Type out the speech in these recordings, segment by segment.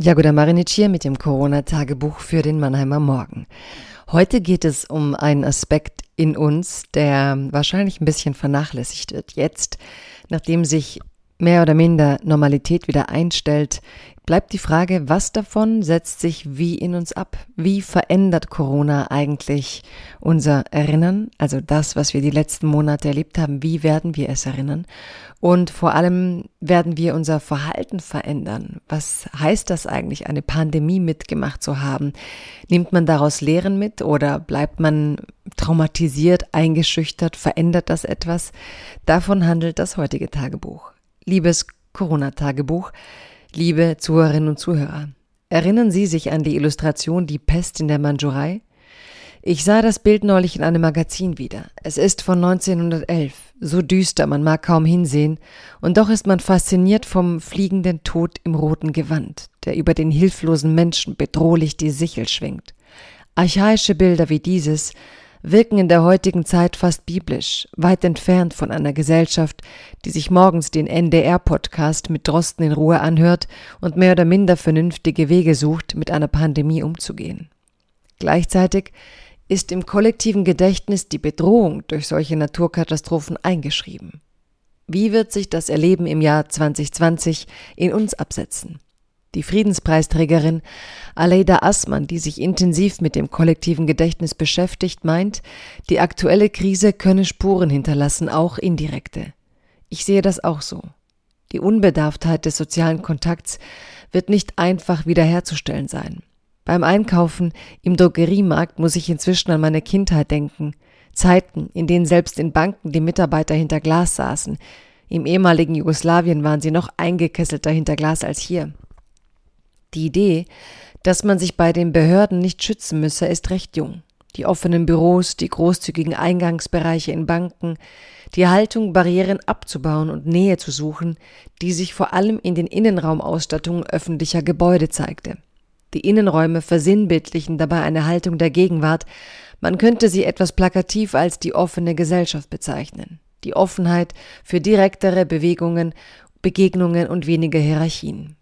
Jagoda Marinic hier mit dem Corona-Tagebuch für den Mannheimer Morgen. Heute geht es um einen Aspekt in uns, der wahrscheinlich ein bisschen vernachlässigt wird. Jetzt, nachdem sich mehr oder minder Normalität wieder einstellt, bleibt die Frage, was davon setzt sich wie in uns ab? Wie verändert Corona eigentlich unser Erinnern, also das, was wir die letzten Monate erlebt haben, wie werden wir es erinnern? Und vor allem werden wir unser Verhalten verändern. Was heißt das eigentlich, eine Pandemie mitgemacht zu haben? Nimmt man daraus Lehren mit oder bleibt man traumatisiert, eingeschüchtert? Verändert das etwas? Davon handelt das heutige Tagebuch. Liebes Corona-Tagebuch, liebe Zuhörerinnen und Zuhörer, erinnern Sie sich an die Illustration Die Pest in der Mandschurei? Ich sah das Bild neulich in einem Magazin wieder. Es ist von 1911, so düster, man mag kaum hinsehen, und doch ist man fasziniert vom fliegenden Tod im roten Gewand, der über den hilflosen Menschen bedrohlich die Sichel schwingt. Archaische Bilder wie dieses wirken in der heutigen Zeit fast biblisch, weit entfernt von einer Gesellschaft, die sich morgens den NDR-Podcast mit Drosten in Ruhe anhört und mehr oder minder vernünftige Wege sucht, mit einer Pandemie umzugehen. Gleichzeitig ist im kollektiven Gedächtnis die Bedrohung durch solche Naturkatastrophen eingeschrieben. Wie wird sich das Erleben im Jahr 2020 in uns absetzen? Die Friedenspreisträgerin Aleida Assmann, die sich intensiv mit dem kollektiven Gedächtnis beschäftigt, meint, die aktuelle Krise könne Spuren hinterlassen, auch indirekte. Ich sehe das auch so. Die Unbedarftheit des sozialen Kontakts wird nicht einfach wiederherzustellen sein. Beim Einkaufen im Drogeriemarkt muss ich inzwischen an meine Kindheit denken. Zeiten, in denen selbst in Banken die Mitarbeiter hinter Glas saßen. Im ehemaligen Jugoslawien waren sie noch eingekesselter hinter Glas als hier. Die Idee, dass man sich bei den Behörden nicht schützen müsse, ist recht jung. Die offenen Büros, die großzügigen Eingangsbereiche in Banken, die Haltung, Barrieren abzubauen und Nähe zu suchen, die sich vor allem in den Innenraumausstattungen öffentlicher Gebäude zeigte. Die Innenräume versinnbildlichen dabei eine Haltung der Gegenwart, man könnte sie etwas plakativ als die offene Gesellschaft bezeichnen. Die Offenheit für direktere Bewegungen, Begegnungen und weniger Hierarchien.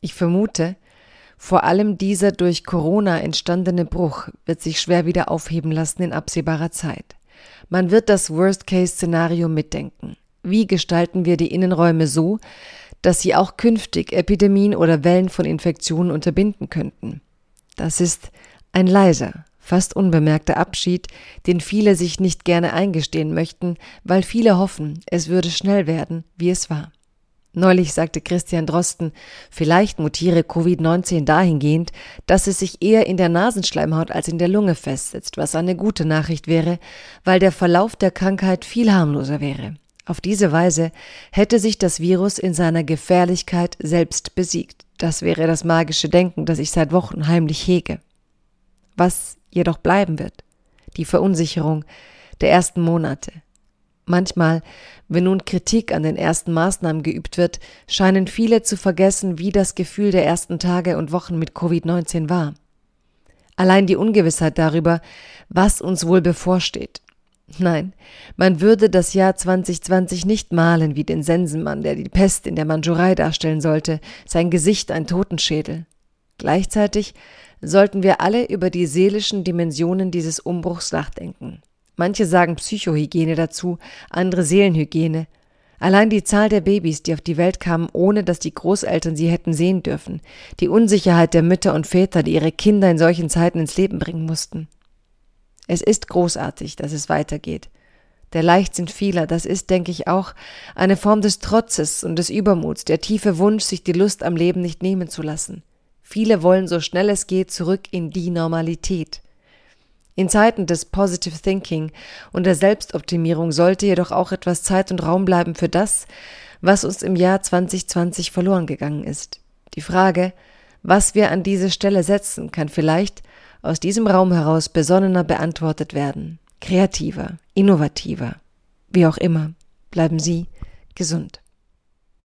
Ich vermute, vor allem dieser durch Corona entstandene Bruch wird sich schwer wieder aufheben lassen in absehbarer Zeit. Man wird das Worst-Case-Szenario mitdenken. Wie gestalten wir die Innenräume so, dass sie auch künftig Epidemien oder Wellen von Infektionen unterbinden könnten? Das ist ein leiser, fast unbemerkter Abschied, den viele sich nicht gerne eingestehen möchten, weil viele hoffen, es würde schnell werden, wie es war. Neulich sagte Christian Drosten, vielleicht mutiere Covid-19 dahingehend, dass es sich eher in der Nasenschleimhaut als in der Lunge festsetzt, was eine gute Nachricht wäre, weil der Verlauf der Krankheit viel harmloser wäre. Auf diese Weise hätte sich das Virus in seiner Gefährlichkeit selbst besiegt. Das wäre das magische Denken, das ich seit Wochen heimlich hege. Was jedoch bleiben wird, die Verunsicherung der ersten Monate, Manchmal, wenn nun Kritik an den ersten Maßnahmen geübt wird, scheinen viele zu vergessen, wie das Gefühl der ersten Tage und Wochen mit Covid-19 war. Allein die Ungewissheit darüber, was uns wohl bevorsteht. Nein, man würde das Jahr 2020 nicht malen wie den Sensenmann, der die Pest in der Mandschurei darstellen sollte, sein Gesicht ein Totenschädel. Gleichzeitig sollten wir alle über die seelischen Dimensionen dieses Umbruchs nachdenken. Manche sagen Psychohygiene dazu, andere Seelenhygiene. Allein die Zahl der Babys, die auf die Welt kamen, ohne dass die Großeltern sie hätten sehen dürfen, die Unsicherheit der Mütter und Väter, die ihre Kinder in solchen Zeiten ins Leben bringen mussten. Es ist großartig, dass es weitergeht. Der Leichtsinn vieler, das ist, denke ich, auch eine Form des Trotzes und des Übermuts, der tiefe Wunsch, sich die Lust am Leben nicht nehmen zu lassen. Viele wollen so schnell es geht zurück in die Normalität. In Zeiten des Positive Thinking und der Selbstoptimierung sollte jedoch auch etwas Zeit und Raum bleiben für das, was uns im Jahr 2020 verloren gegangen ist. Die Frage, was wir an diese Stelle setzen, kann vielleicht aus diesem Raum heraus besonnener beantwortet werden, kreativer, innovativer, wie auch immer. Bleiben Sie gesund.